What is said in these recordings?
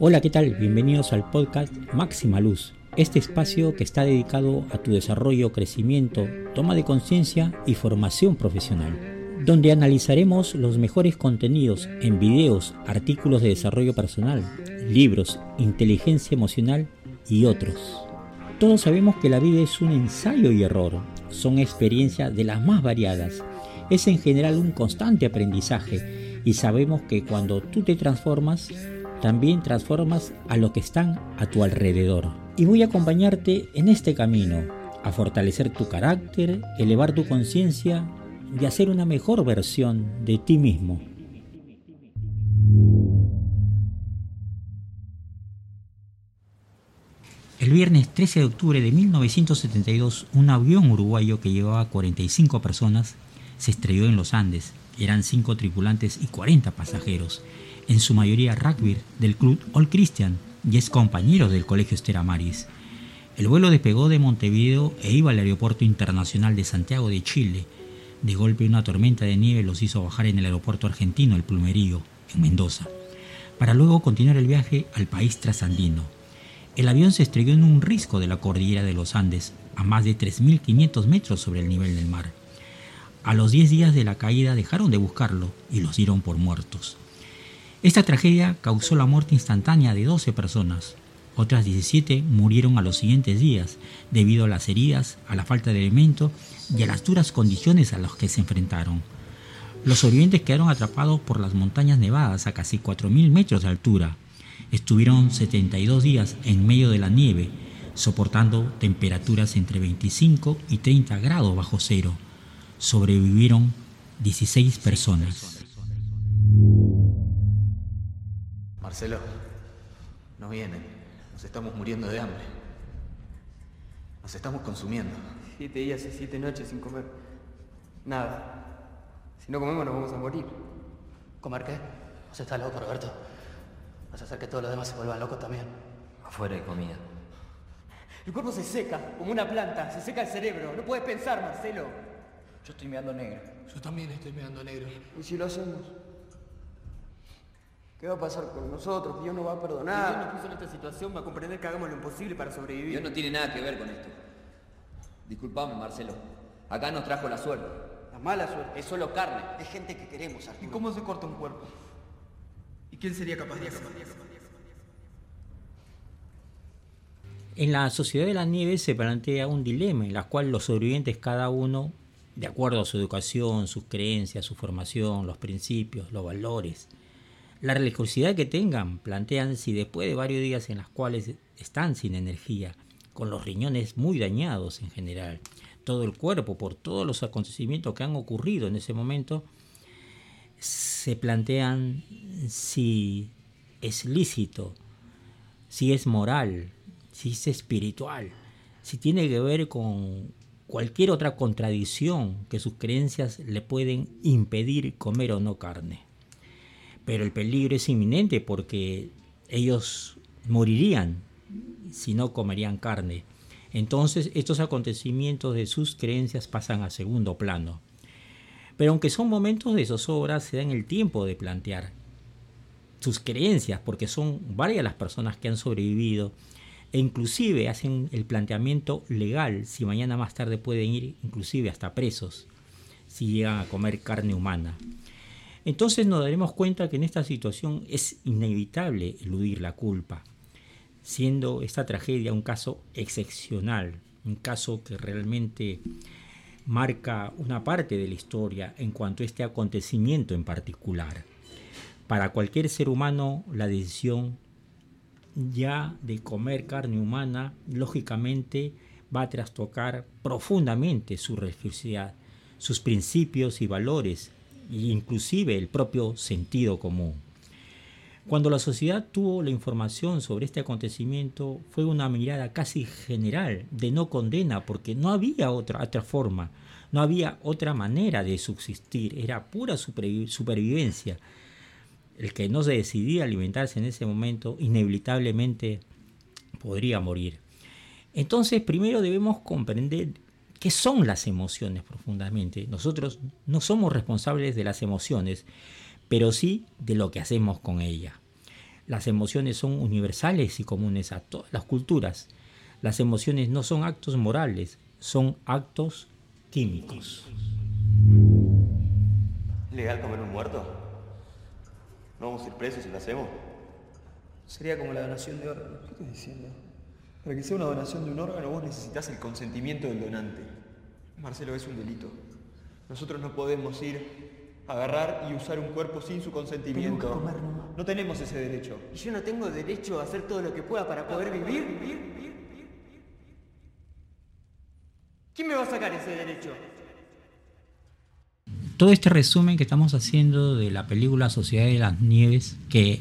Hola, ¿qué tal? Bienvenidos al podcast Máxima Luz, este espacio que está dedicado a tu desarrollo, crecimiento, toma de conciencia y formación profesional, donde analizaremos los mejores contenidos en videos, artículos de desarrollo personal, libros, inteligencia emocional y otros. Todos sabemos que la vida es un ensayo y error, son experiencias de las más variadas, es en general un constante aprendizaje y sabemos que cuando tú te transformas, también transformas a lo que están a tu alrededor. Y voy a acompañarte en este camino, a fortalecer tu carácter, elevar tu conciencia y hacer una mejor versión de ti mismo. El viernes 13 de octubre de 1972, un avión uruguayo que llevaba 45 personas se estrelló en los Andes. Eran 5 tripulantes y 40 pasajeros en su mayoría rugby del club All Christian y es compañero del Colegio Estera Maris. El vuelo despegó de Montevideo e iba al Aeropuerto Internacional de Santiago de Chile. De golpe una tormenta de nieve los hizo bajar en el aeropuerto argentino El Plumerío, en Mendoza, para luego continuar el viaje al país trasandino. El avión se estrelló en un risco de la cordillera de los Andes, a más de 3.500 metros sobre el nivel del mar. A los 10 días de la caída dejaron de buscarlo y los dieron por muertos. Esta tragedia causó la muerte instantánea de 12 personas. Otras 17 murieron a los siguientes días debido a las heridas, a la falta de alimento y a las duras condiciones a las que se enfrentaron. Los sobrevivientes quedaron atrapados por las montañas nevadas a casi 4.000 metros de altura. Estuvieron 72 días en medio de la nieve, soportando temperaturas entre 25 y 30 grados bajo cero. Sobrevivieron 16 personas. Marcelo, no vienen. Nos estamos muriendo de hambre. Nos estamos consumiendo. Siete días y siete noches sin comer. Nada. Si no comemos nos vamos a morir. ¿Comer qué? ¿Vos estás loco, Roberto? Vas a hacer que todos los demás se vuelvan locos también. Afuera hay comida. El cuerpo se seca, como una planta. Se seca el cerebro. No puedes pensar, Marcelo. Yo estoy mirando negro. Yo también estoy mirando negro. ¿Y si lo hacemos? ¿Qué va a pasar con nosotros? Dios no va a perdonar. Si Dios nos puso en esta situación, va a comprender que hagamos lo imposible para sobrevivir. Dios no tiene nada que ver con esto. Disculpame, Marcelo. Acá nos trajo la suerte. La mala suerte. Es solo carne. Es gente que queremos, Arturo. ¿Y cómo se corta un cuerpo? ¿Y quién sería capaz de hacerlo? En la sociedad de la nieve se plantea un dilema en el cual los sobrevivientes cada uno, de acuerdo a su educación, sus creencias, su formación, los principios, los valores, la religiosidad que tengan, plantean si después de varios días en los cuales están sin energía, con los riñones muy dañados en general, todo el cuerpo por todos los acontecimientos que han ocurrido en ese momento, se plantean si es lícito, si es moral, si es espiritual, si tiene que ver con cualquier otra contradicción que sus creencias le pueden impedir comer o no carne pero el peligro es inminente porque ellos morirían si no comerían carne. Entonces estos acontecimientos de sus creencias pasan a segundo plano. Pero aunque son momentos de zozobra, se dan el tiempo de plantear sus creencias, porque son varias las personas que han sobrevivido e inclusive hacen el planteamiento legal si mañana más tarde pueden ir inclusive hasta presos si llegan a comer carne humana. Entonces nos daremos cuenta que en esta situación es inevitable eludir la culpa, siendo esta tragedia un caso excepcional, un caso que realmente marca una parte de la historia en cuanto a este acontecimiento en particular. Para cualquier ser humano la decisión ya de comer carne humana lógicamente va a trastocar profundamente su religiosidad, sus principios y valores inclusive el propio sentido común. Cuando la sociedad tuvo la información sobre este acontecimiento fue una mirada casi general de no condena porque no había otra, otra forma, no había otra manera de subsistir, era pura supervivencia. El que no se decidía alimentarse en ese momento inevitablemente podría morir. Entonces primero debemos comprender ¿Qué son las emociones profundamente? Nosotros no somos responsables de las emociones, pero sí de lo que hacemos con ellas. Las emociones son universales y comunes a todas las culturas. Las emociones no son actos morales, son actos químicos. ¿Legal comer un muerto? ¿No vamos a ir presos si lo hacemos? Sería como la donación de órganos. ¿Qué estás diciendo? Para que sea una donación de un órgano vos necesitas el consentimiento del donante. Marcelo, es un delito. Nosotros no podemos ir, agarrar y usar un cuerpo sin su consentimiento. Que comer nomás. No tenemos ese derecho. ¿Y yo no tengo derecho a hacer todo lo que pueda para poder vivir? ¿Quién me va a sacar ese derecho? Todo este resumen que estamos haciendo de la película Sociedad de las Nieves, que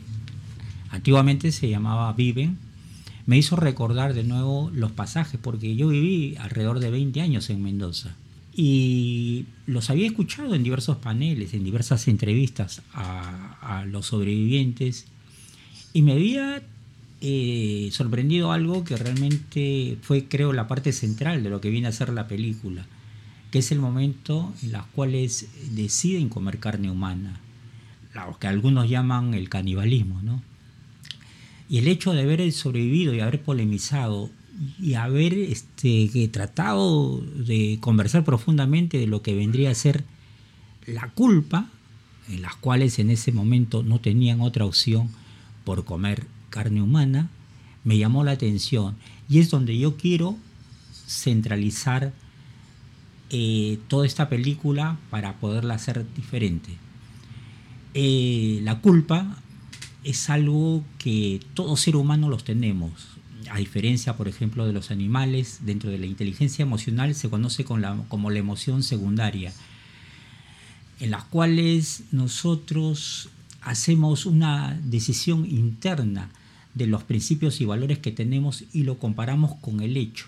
antiguamente se llamaba Viven, me hizo recordar de nuevo los pasajes, porque yo viví alrededor de 20 años en Mendoza. Y los había escuchado en diversos paneles, en diversas entrevistas a, los sobrevivientes y me había eh, sorprendido algo que realmente fue, creo, la parte central de lo que viene a ser la película, que es el momento en los cuales deciden comer carne humana, lo que algunos llaman el canibalismo, ¿no? Y el hecho de haber sobrevivido y haber polemizado y haber este, tratado de conversar profundamente de lo que vendría a ser la culpa, en las cuales en ese momento no tenían otra opción por comer carne humana, me llamó la atención y es donde yo quiero centralizar eh, toda esta película para poderla hacer diferente. Eh, la culpa es algo que todo ser humano los tenemos. A diferencia, por ejemplo, de los animales, dentro de la inteligencia emocional se conoce como la emoción secundaria, en las cuales nosotros hacemos una decisión interna de los principios y valores que tenemos y lo comparamos con el hecho.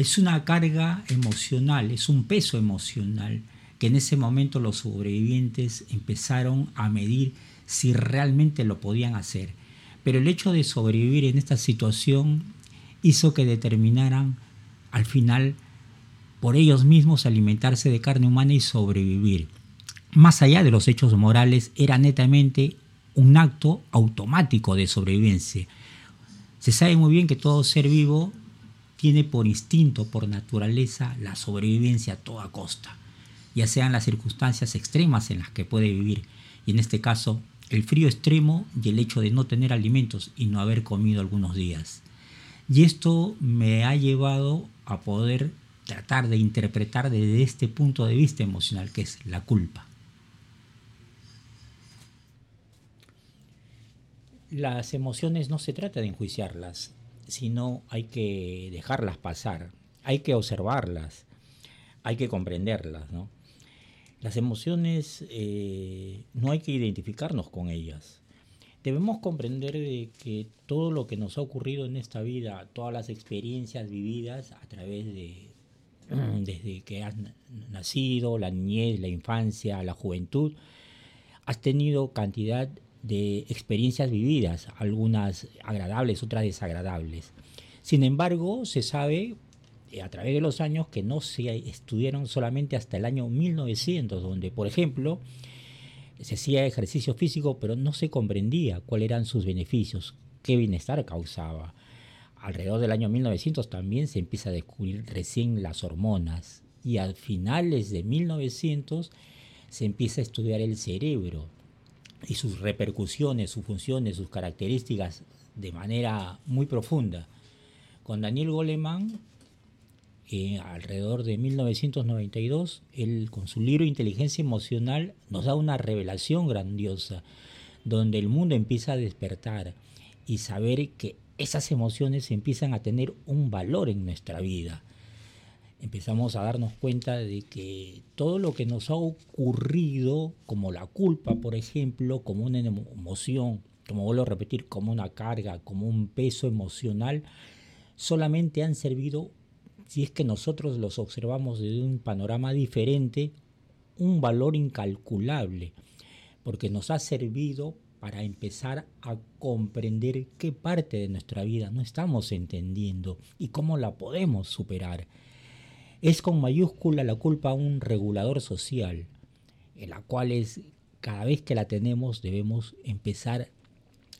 Es una carga emocional, es un peso emocional que en ese momento los sobrevivientes empezaron a medir si realmente lo podían hacer. Pero el hecho de sobrevivir en esta situación hizo que determinaran al final por ellos mismos alimentarse de carne humana y sobrevivir. Más allá de los hechos morales, era netamente un acto automático de sobrevivencia. Se sabe muy bien que todo ser vivo tiene por instinto, por naturaleza, la sobrevivencia a toda costa, ya sean las circunstancias extremas en las que puede vivir, y en este caso el frío extremo y el hecho de no tener alimentos y no haber comido algunos días. Y esto me ha llevado a poder tratar de interpretar desde este punto de vista emocional, que es la culpa. Las emociones no se trata de enjuiciarlas, sino hay que dejarlas pasar, hay que observarlas, hay que comprenderlas. ¿no? Las emociones eh, no hay que identificarnos con ellas. Debemos comprender de que todo lo que nos ha ocurrido en esta vida, todas las experiencias vividas a través de desde que has na- nacido, la niñez, la infancia, la juventud, has tenido cantidad de experiencias vividas, algunas agradables, otras desagradables. Sin embargo, se sabe eh, a través de los años que no se estudiaron solamente hasta el año 1900, donde, por ejemplo, se hacía ejercicio físico, pero no se comprendía cuáles eran sus beneficios, qué bienestar causaba. Alrededor del año 1900 también se empieza a descubrir recién las hormonas y a finales de 1900 se empieza a estudiar el cerebro y sus repercusiones, sus funciones, sus características de manera muy profunda. Con Daniel Goleman, eh, alrededor de 1992, él con su libro Inteligencia Emocional nos da una revelación grandiosa, donde el mundo empieza a despertar y saber que esas emociones empiezan a tener un valor en nuestra vida. Empezamos a darnos cuenta de que todo lo que nos ha ocurrido, como la culpa, por ejemplo, como una emo- emoción, como vuelvo a repetir, como una carga, como un peso emocional, solamente han servido, si es que nosotros los observamos desde un panorama diferente, un valor incalculable, porque nos ha servido para empezar a comprender qué parte de nuestra vida no estamos entendiendo y cómo la podemos superar. Es con mayúscula la culpa un regulador social, en la cual es cada vez que la tenemos debemos empezar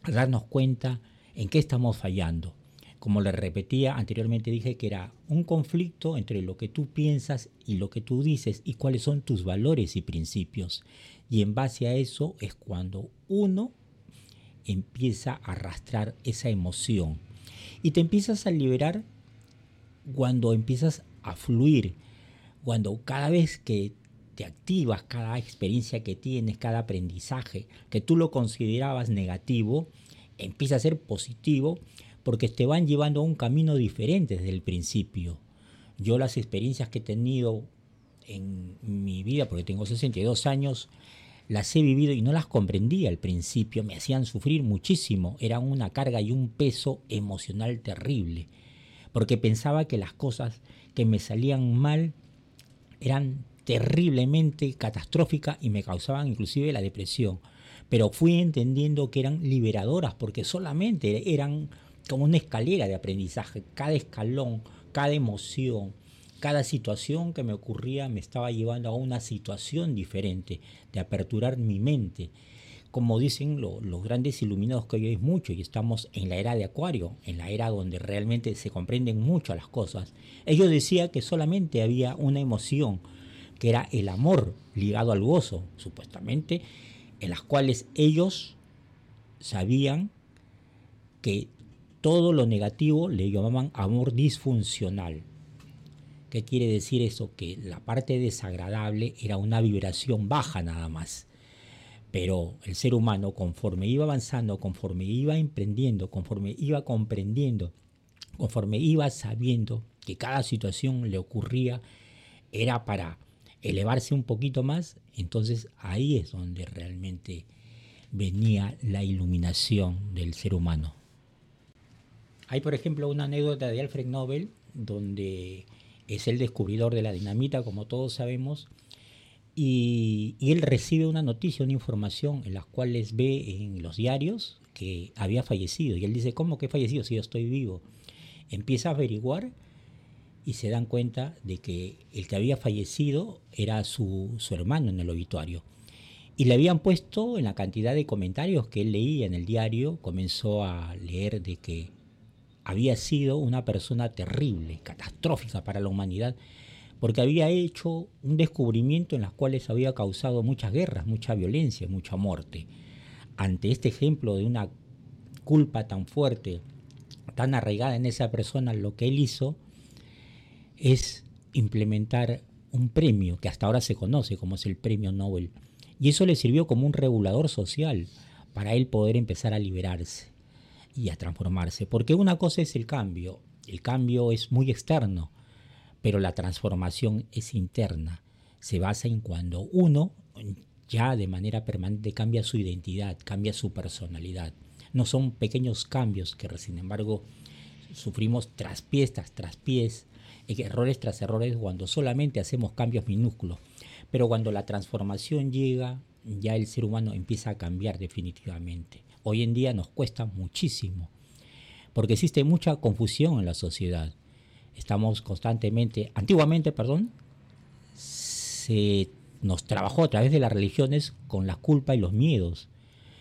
a darnos cuenta en qué estamos fallando. Como le repetía anteriormente, dije que era un conflicto entre lo que tú piensas y lo que tú dices y cuáles son tus valores y principios. Y en base a eso es cuando uno empieza a arrastrar esa emoción. Y te empiezas a liberar cuando empiezas a fluir, cuando cada vez que te activas, cada experiencia que tienes, cada aprendizaje que tú lo considerabas negativo, empieza a ser positivo porque te van llevando a un camino diferente desde el principio. Yo las experiencias que he tenido en mi vida, porque tengo 62 años, las he vivido y no las comprendía al principio, me hacían sufrir muchísimo, era una carga y un peso emocional terrible, porque pensaba que las cosas que me salían mal eran terriblemente catastróficas y me causaban inclusive la depresión. Pero fui entendiendo que eran liberadoras porque solamente eran como una escalera de aprendizaje. Cada escalón, cada emoción, cada situación que me ocurría me estaba llevando a una situación diferente, de aperturar mi mente. Como dicen los grandes iluminados que hoy es mucho y estamos en la era de Acuario, en la era donde realmente se comprenden mucho las cosas, ellos decían que solamente había una emoción, que era el amor ligado al gozo, supuestamente, en las cuales ellos sabían que todo lo negativo le llamaban amor disfuncional. ¿Qué quiere decir eso? Que la parte desagradable era una vibración baja nada más. Pero el ser humano, conforme iba avanzando, conforme iba emprendiendo, conforme iba comprendiendo, conforme iba sabiendo que cada situación le ocurría era para elevarse un poquito más, entonces ahí es donde realmente venía la iluminación del ser humano. Hay, por ejemplo, una anécdota de Alfred Nobel, donde es el descubridor de la dinamita, como todos sabemos, y, él recibe una noticia, una información en las cuales ve en los diarios que había fallecido. Y él dice, ¿cómo que he fallecido si yo estoy vivo? Empieza a averiguar y se dan cuenta de que el que había fallecido era su, su hermano en el obituario. Y le habían puesto en la cantidad de comentarios que él leía en el diario, comenzó a leer de que había sido una persona terrible, catastrófica para la humanidad, porque había hecho un descubrimiento en las cuales había causado muchas guerras, mucha violencia, mucha muerte. Ante este ejemplo de una culpa tan fuerte, tan arraigada en esa persona, lo que él hizo es implementar un premio que hasta ahora se conoce como es el premio Nobel. Y eso le sirvió como un regulador social para él poder empezar a liberarse y a transformarse. Porque una cosa es el cambio, el cambio es muy externo, pero la transformación es interna. Se basa en cuando uno ya de manera permanente cambia su identidad, cambia su personalidad. No son pequeños cambios que sin embargo sufrimos tras pies tras pies, errores tras errores cuando solamente hacemos cambios minúsculos. Pero cuando la transformación llega, ya el ser humano empieza a cambiar definitivamente. Hoy en día nos cuesta muchísimo, porque existe mucha confusión en la sociedad estamos constantemente, antiguamente, perdón, se nos trabajó a través de las religiones con la culpa y los miedos.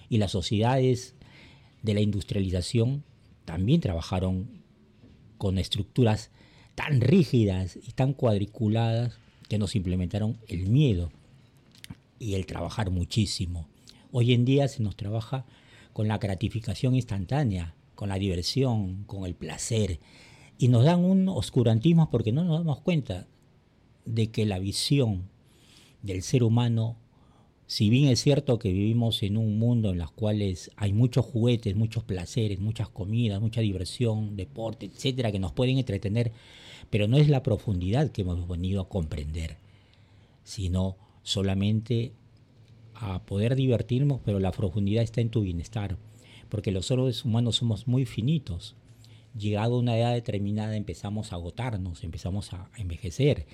Y las sociedades de la industrialización también trabajaron con estructuras tan rígidas y tan cuadriculadas que nos implementaron el miedo y el trabajar muchísimo. Hoy en día se nos trabaja con la gratificación instantánea, con la diversión, con el placer, y nos dan un oscurantismo porque no nos damos cuenta de que la visión del ser humano, si bien es cierto que vivimos en un mundo en el cual hay muchos juguetes, muchos placeres, muchas comidas, mucha diversión, deporte, etcétera, que nos pueden entretener, pero no es la profundidad que hemos venido a comprender, sino solamente a poder divertirnos, pero la profundidad está en tu bienestar, porque los seres humanos somos muy finitos llegado a una edad determinada empezamos a agotarnos, empezamos a envejecer.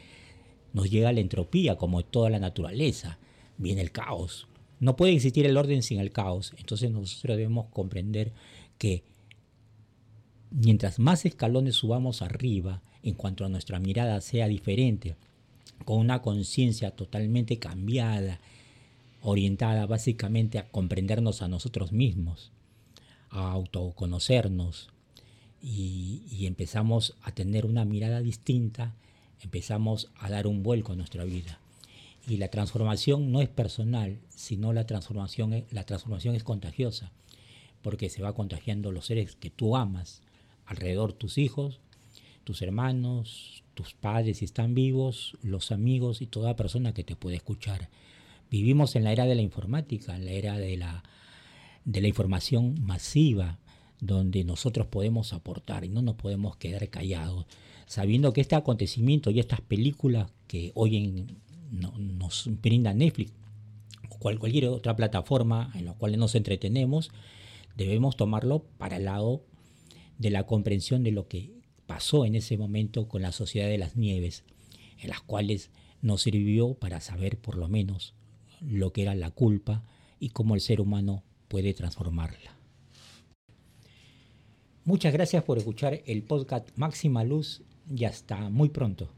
Nos llega la entropía como toda la naturaleza. Viene el caos. No puede existir el orden sin el caos. Entonces nosotros debemos comprender que mientras más escalones subamos arriba, en cuanto a nuestra mirada sea diferente, con una conciencia totalmente cambiada, orientada básicamente a comprendernos a nosotros mismos, a autoconocernos y, empezamos a tener una mirada distinta, empezamos a dar un vuelco a nuestra vida. Y la transformación no es personal, sino la transformación, es- la transformación es contagiosa, porque se va contagiando los seres que tú amas, alrededor tus hijos, tus hermanos, tus padres si están vivos, los amigos y toda persona que te puede escuchar. Vivimos en la era de la informática, en la era de la, de la información masiva, donde nosotros podemos aportar y no nos podemos quedar callados, sabiendo que este acontecimiento y estas películas que hoy en- no- nos brinda Netflix o cual- cualquier otra plataforma en la cual nos entretenemos, debemos tomarlo para el lado de la comprensión de lo que pasó en ese momento con la sociedad de las nieves, en las cuales nos sirvió para saber por lo menos lo que era la culpa y cómo el ser humano puede transformarla. Muchas gracias por escuchar el podcast Máxima Luz y hasta muy pronto.